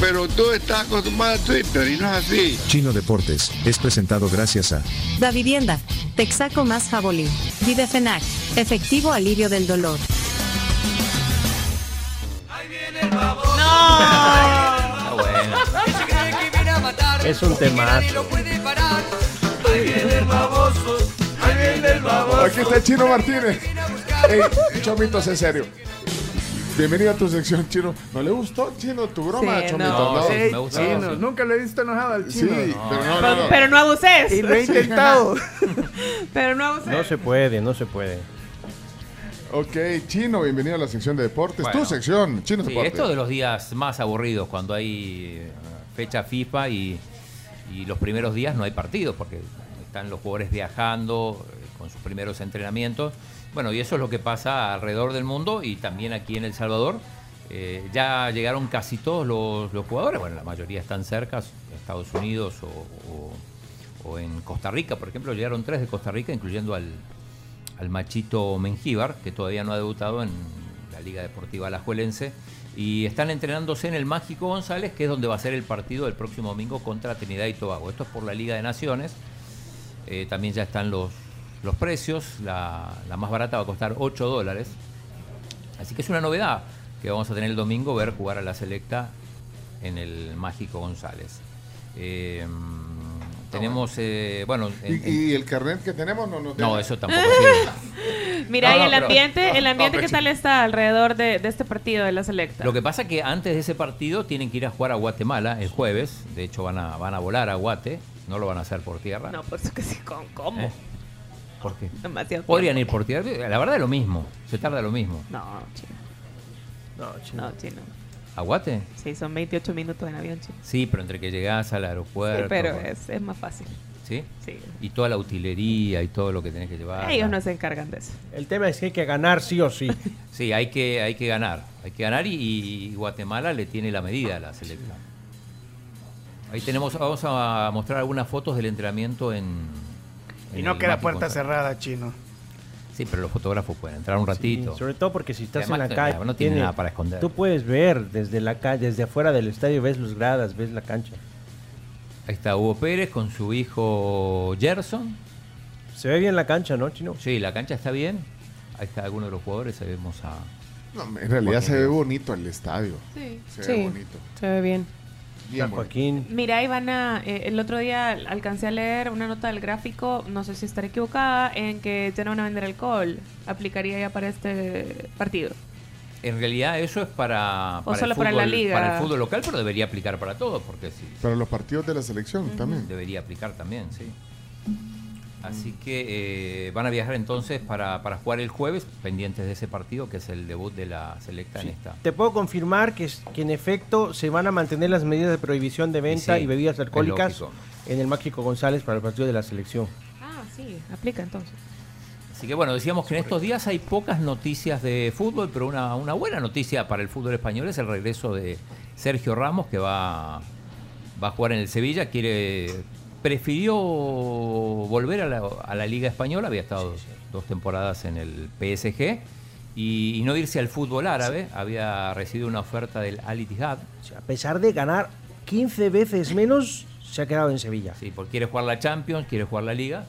Pero tú estás acostumbrado a Twitter y no es así. Chino Deportes es presentado gracias a Da Vivienda, Texaco más Jabolí, Videfenac, efectivo alivio del dolor. Ah, bueno. Es un temazo. Aquí está el Chino Martínez. Ey, chomitos, en serio. Bienvenido a tu sección, Chino. ¿No le gustó, Chino, tu broma, Sí, Chomito? no, No, sí, me Chino, sí. Nunca le he visto enojado al Sí, chino. pero no, no, no. Pero no abuses. Y lo he intentado. Pero no abuses. No se puede, no se puede. Ok, Chino, bienvenido a la sección de deportes. Bueno. tu sección, Chino Sí, Deportes. esto de los días más aburridos, cuando hay eh, fecha FIFA y, y los primeros días no hay partidos, porque están los jugadores viajando eh, con sus primeros entrenamientos. Bueno, y eso es lo que pasa alrededor del mundo y también aquí en El Salvador. Eh, ya llegaron casi todos los, los jugadores, bueno, la mayoría están cerca, Estados Unidos o, en Costa Rica, por ejemplo, llegaron tres de Costa Rica, incluyendo al, al Machito Mengíbar, que todavía no ha debutado en la Liga Deportiva Alajuelense. Y están entrenándose en el Mágico González, que es donde va a ser el partido del próximo domingo contra Trinidad y Tobago. Esto es por la Liga de Naciones. Eh, también ya están los, los precios. La, la más barata va a costar 8 dólares. Así que es una novedad que vamos a tener el domingo, ver jugar a la selecta en el Mágico González. Eh, tenemos, eh, bueno, en- en- ¿Y, y el carnet que tenemos no nos no, deja? eso tampoco sirve. Mira, No, y no, el pero- ambiente, el ambiente ¿qué tal está alrededor de, de este partido de la selecta? Lo que pasa es que antes de ese partido tienen que ir a jugar a Guatemala el jueves. De hecho, van a, van a volar a Guate. No lo van a hacer por tierra. No, por eso que sí, ¿cómo? cómo? ¿Eh? ¿Por qué? Demasiado Podrían ir por tierra. La verdad es lo mismo. Se tarda lo mismo. No, chino. No, chino. No, chino. ¿A Guate? Sí, son 28 minutos en avión, chino. Sí, pero entre que llegás al Sí, aeropuerto. pero bueno, es, es más fácil. ¿Sí? Sí. Y toda la utilería y todo lo que tenés que llevar. Ellos no se encargan de eso. El tema es que hay que ganar sí o sí. Sí, hay que, hay que ganar. Hay que ganar y, y Guatemala le tiene la medida a la selección. Ahí tenemos, vamos a mostrar algunas fotos del entrenamiento en. Y no queda puerta cerrada, chino. Sí, pero los fotógrafos pueden entrar un ratito. Sí, sobre todo porque si estás en la calle, no tiene nada para esconder. Tú puedes ver desde la calle, desde afuera del estadio, ves los gradas, ves la cancha. Ahí está Hugo Pérez con su hijo Gerson. Se ve bien la cancha, ¿no, Chino? Sí, la cancha está bien. Ahí está alguno de los jugadores. Ahí vemos a. No, en realidad se ve bonito el estadio. Sí. Se ve Sí, bonito. se ve bien. Bien. Joaquín. Mira, Ivana, eh, el otro día alcancé a leer una nota del gráfico, no sé si estaré equivocada, en que ya no van a vender alcohol. ¿Aplicaría ya para este partido? En realidad, eso es para. O solo el para la fútbol- liga. Para el fútbol local, pero debería aplicar para todo, porque sí. Para los partidos de la selección también. Debería aplicar también, sí. Así que eh, van a viajar entonces para, para jugar el jueves, pendientes de ese partido, que es el debut de la selecta en esta. Te puedo confirmar que, que en efecto se van a mantener las medidas de prohibición de venta sí, y bebidas alcohólicas en el Mágico González para el partido de la selección. Ah, sí, aplica entonces. Así que bueno, decíamos que en estos días hay pocas noticias de fútbol, pero una, una buena noticia para el fútbol español es el regreso de Sergio Ramos, que va, va a jugar en el Sevilla, quiere prefirió volver a la, a la Liga Española, había estado dos temporadas en el PSG, y, y no irse al fútbol árabe, había recibido una oferta del Al Ittihad, O sea, a pesar de ganar 15 veces menos, se ha quedado en Sevilla. sí, porque quiere jugar la Champions, quiere jugar la Liga.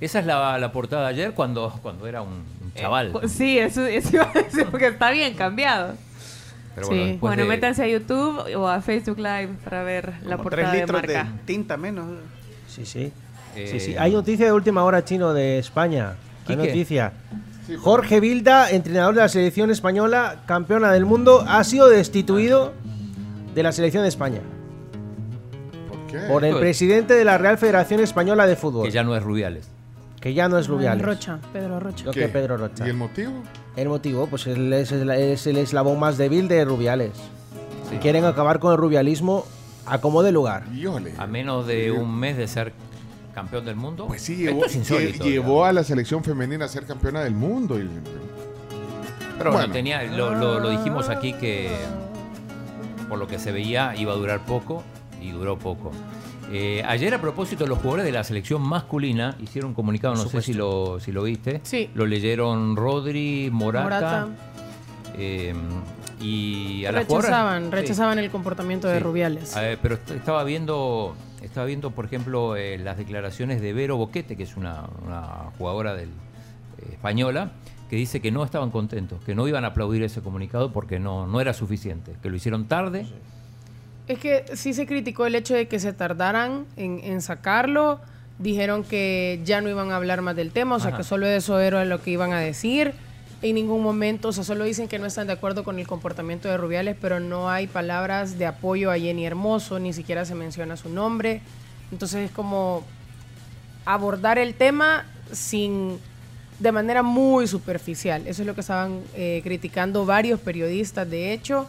Esa es la, la portada de ayer cuando, cuando era un, un chaval. Pues Sí, eso, eso iba a decir, porque está bien cambiado. Pero sí. bueno, Bueno, después de- métanse a YouTube o a Facebook Live para ver la Como portada tres de litros de, marca. tinta menos. Sí, sí. Eh, Sí, sí. Hay noticia de última hora chino de España. Hay Quique. noticia. Jorge Vilda, entrenador de la selección española, campeona del mundo, ha sido destituido de la selección de España ¿Por qué? por el presidente de la Real Federación Española de Fútbol, que ya no es Rubiales. que ya no es Rubiales. Rocha, Pedro Rocha. ¿Qué? que Pedro Rocha. ¿Y el motivo? El motivo, pues él es, el- es el eslabón más débil de Rubiales. Sí. Quieren acabar con el rubialismo a como de lugar. Híjole. A menos de un mes de ser campeón del mundo. Pues sí, llevó, es insólito, lle- llevó a la selección femenina a ser campeona del mundo. y- Pero bueno, tenía, lo, lo- lo dijimos aquí que por lo que se veía iba a durar poco y duró poco. Eh, ayer a propósito los jugadores de la selección masculina hicieron un comunicado, no sé si lo, si lo viste. Sí. Lo leyeron Rodri, Morata. Morata. eh, y a las Rechazaban, Sí. rechazaban el comportamiento de Sí. Rubiales. Ver, pero est- estaba viendo, estaba viendo, por ejemplo, eh, las declaraciones de Vero Boquete, que es una, una jugadora del, eh, española, que dice que no estaban contentos, que no iban a aplaudir ese comunicado porque no, no era suficiente, que lo hicieron tarde. Es que sí se criticó el hecho de que se tardaran en, en sacarlo. Dijeron que ya no iban a hablar más del tema, o sea Ajá. que solo eso era lo que iban a decir. En ningún momento, o sea, solo dicen que no están de acuerdo con el comportamiento de Rubiales, pero no hay palabras de apoyo a Jenny Hermoso, ni siquiera se menciona su nombre. Entonces es como abordar el tema sin de manera muy superficial. Eso es lo que estaban eh, criticando varios periodistas, de hecho,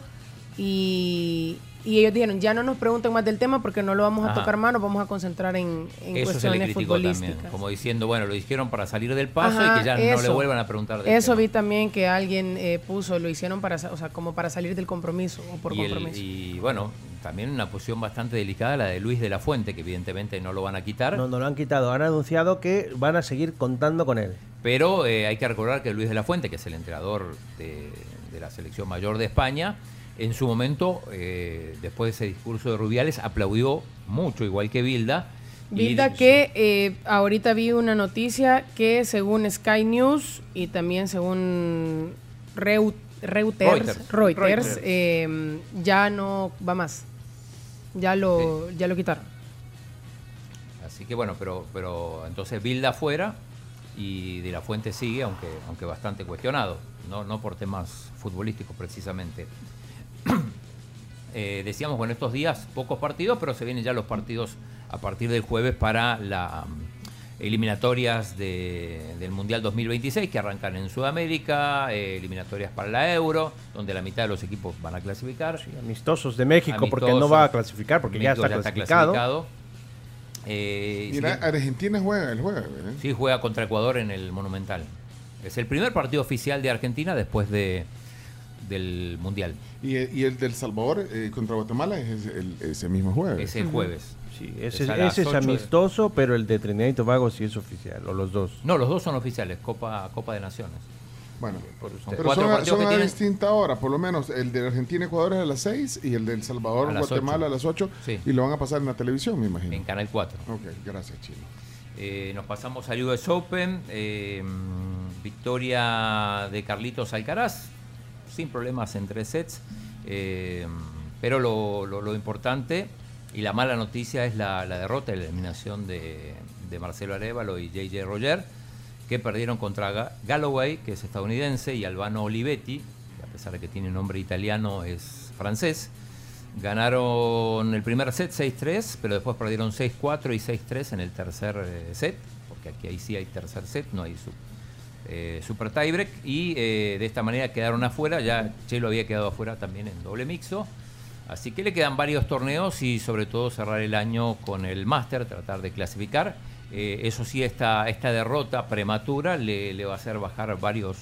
y, y ellos dijeron, ya no nos pregunten más del tema porque no lo vamos a Ajá. tocar más, nos vamos a concentrar en, en Eso se le cuestiones criticó también, futbolísticas. como diciendo, bueno, lo dijeron para salir del paso Ajá, y que ya no le vuelvan a preguntar del Eso tema. vi también que alguien eh, puso, lo hicieron para, o sea, como para salir del compromiso o por y, el- compromiso. y, bueno, también una posición bastante delicada la de Luis de la Fuente, que evidentemente no lo van a quitar. No, no lo han quitado. Han anunciado que van a seguir contando con él. Pero eh, hay que recordar que Luis de la Fuente, que es el entrenador de, de la selección mayor de España, en su momento, eh, después de ese discurso de Rubiales, aplaudió mucho, igual que Bilda. Bilda que eh, ahorita vi una noticia que según Sky News y también según Reu- Reuters, Reuters. Reuters, Reuters. eh, ya no va más. Ya lo, ya lo quitaron. Así que bueno, pero, pero entonces Bilda fuera y de la Fuente sigue, aunque, aunque bastante cuestionado, no, no por temas futbolísticos precisamente. Eh, decíamos, bueno, estos días pocos partidos, pero se vienen ya los partidos a partir del jueves para las eliminatorias de- del Mundial 2026 que arrancan en Sudamérica, eh, eliminatorias para la Euro, donde la mitad de los equipos van a clasificar. Amistosos de México, porque Amistosos. no va a clasificar, porque ya México está clasificado. Eh, Mira, sí- Argentina juega el jueves. ¿eh? Sí, juega contra Ecuador en el Monumental. Es el primer partido oficial de Argentina después de, del Mundial. Y, y el del Salvador eh, contra Guatemala es el- ese mismo jueves. Es el jueves. Sí, Es ese, es 8 de- amistoso, pero el de Trinidad y Tobago sí es oficial, o los dos. No, los dos son oficiales, Copa, Copa de Naciones. Bueno, Son pero cuatro son, a- partidos son que a tienen. distinta hora, por lo menos el de Argentina y Ecuador es a las 6 y el del Salvador A las Guatemala 8. a las 8 Sí. y lo van a pasar en la televisión, me imagino. En Canal 4. Ok, gracias, Chino. Eh, nos pasamos al US Open. eh, victoria de Carlitos Alcaraz, sin problemas en tres sets. eh, pero lo, importante y la mala noticia es la, derrota y la eliminación de, Marcelo Arevalo y JJ Roger, que perdieron contra Ga- Galloway, que es estadounidense, y Albano Olivetti, que a pesar de que tiene nombre italiano, es francés. Ganaron el primer set 6-3, pero después perdieron 6-4 y 6-3 en el tercer eh, set, porque aquí ahí sí hay tercer set, no hay su- eh, super tiebreak, y eh, de esta manera quedaron afuera, ya Chelo había quedado afuera también en doble mixto, así que le quedan varios torneos y sobre todo cerrar el año con el Master, tratar de clasificar. Eh, eso sí, esta, esta derrota prematura le, va a hacer bajar varios,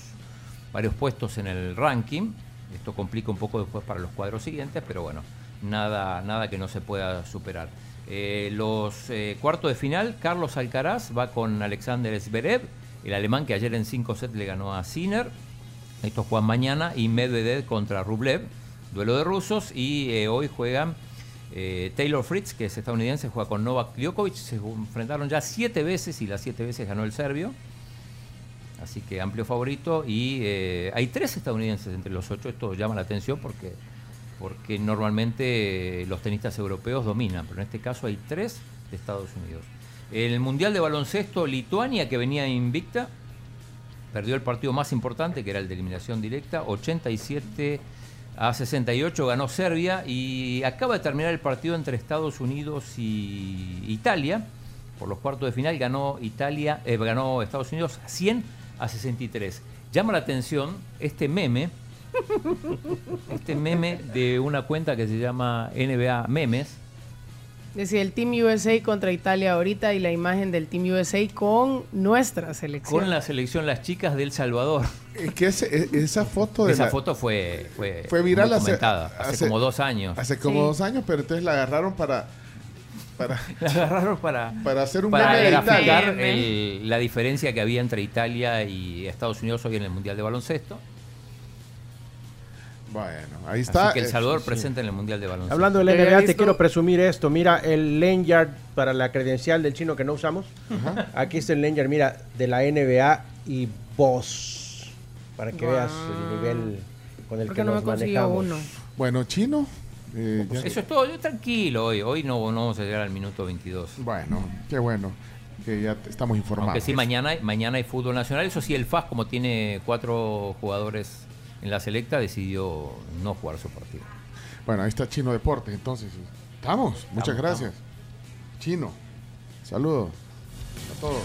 varios puestos en el ranking. Esto complica un poco después para los cuadros siguientes, pero bueno, nada, nada que no se pueda superar. Los cuartos de final, Carlos Alcaraz va con Alexander Zverev, el alemán que ayer en 5 sets le ganó a Sinner. Estos juegan mañana y Medvedev contra Rublev, duelo de rusos. Y eh, hoy juegan eh, Taylor Fritz, que es estadounidense, juega con Novak Djokovic. Se enfrentaron ya siete veces y las siete veces ganó el serbio. Así que amplio favorito. Y eh, hay tres estadounidenses entre los ocho. Esto llama la atención porque, porque normalmente los tenistas europeos dominan, pero en este caso hay tres de Estados Unidos. El Mundial de Baloncesto, Lituania, que venía invicta, perdió el partido más importante, que era el de eliminación directa, 87 a 68 ganó Serbia y acaba de terminar el partido entre Estados Unidos y Italia. Por los cuartos de final ganó Italia, eh, ganó Estados Unidos 100 a 63. Llama la atención este meme, este meme de una cuenta que se llama NBA Memes, Decía el Team USA contra Italia ahorita y la imagen del Team USA con nuestra selección. Con la selección Las Chicas del Salvador. Es que ese- e- esa foto de Esa la- foto fue, fue, fue viral hace, comentada, hace, hace- como dos años. Hace como Sí. dos años, pero entonces la agarraron para para, La agarraron para, para hacer un para meme de Italia. El- la diferencia que había entre Italia y Estados Unidos hoy en el Mundial de Baloncesto. Bueno, ahí está. Así que El eh, Salvador sí. presente en el Mundial de Baloncesto. Hablando del NBA, te quiero presumir esto. Mira, el lanyard para la credencial del chino que no usamos. Aquí está el lanyard, mira, de la NBA y vos. Para que veas el nivel con el ¿Por que no nos me manejamos. uno? Bueno, chino. eh, ya- Eso es todo, yo tranquilo hoy. Hoy no, no vamos a llegar al minuto 22. Bueno, qué bueno que ya estamos informados. Aunque sí, mañana, mañana hay fútbol nacional. Eso sí, el FAS, como tiene cuatro jugadores en la selecta, decidió no jugar su partido. Bueno, ahí está Chino Deportes, entonces. Estamos, muchas Estamos, gracias. Chino, saludos a todos.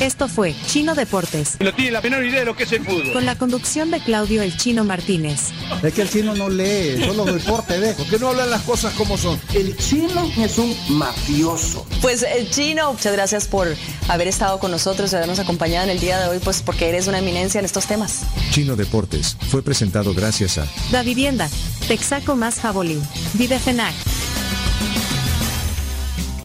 Esto fue Chino Deportes, No tiene la menor idea de lo que es el fútbol. con la conducción de Claudio El Chino Martínez. Es que el chino no lee, solo deporte ve. ¿Por qué no hablan las cosas como son? El chino es un mafioso. Pues el chino, muchas gracias por haber estado con nosotros y habernos acompañado en el día de hoy, pues porque eres una eminencia en estos temas. Chino Deportes fue presentado gracias a Da Vivienda, Texaco más Jabolín, Videfenac.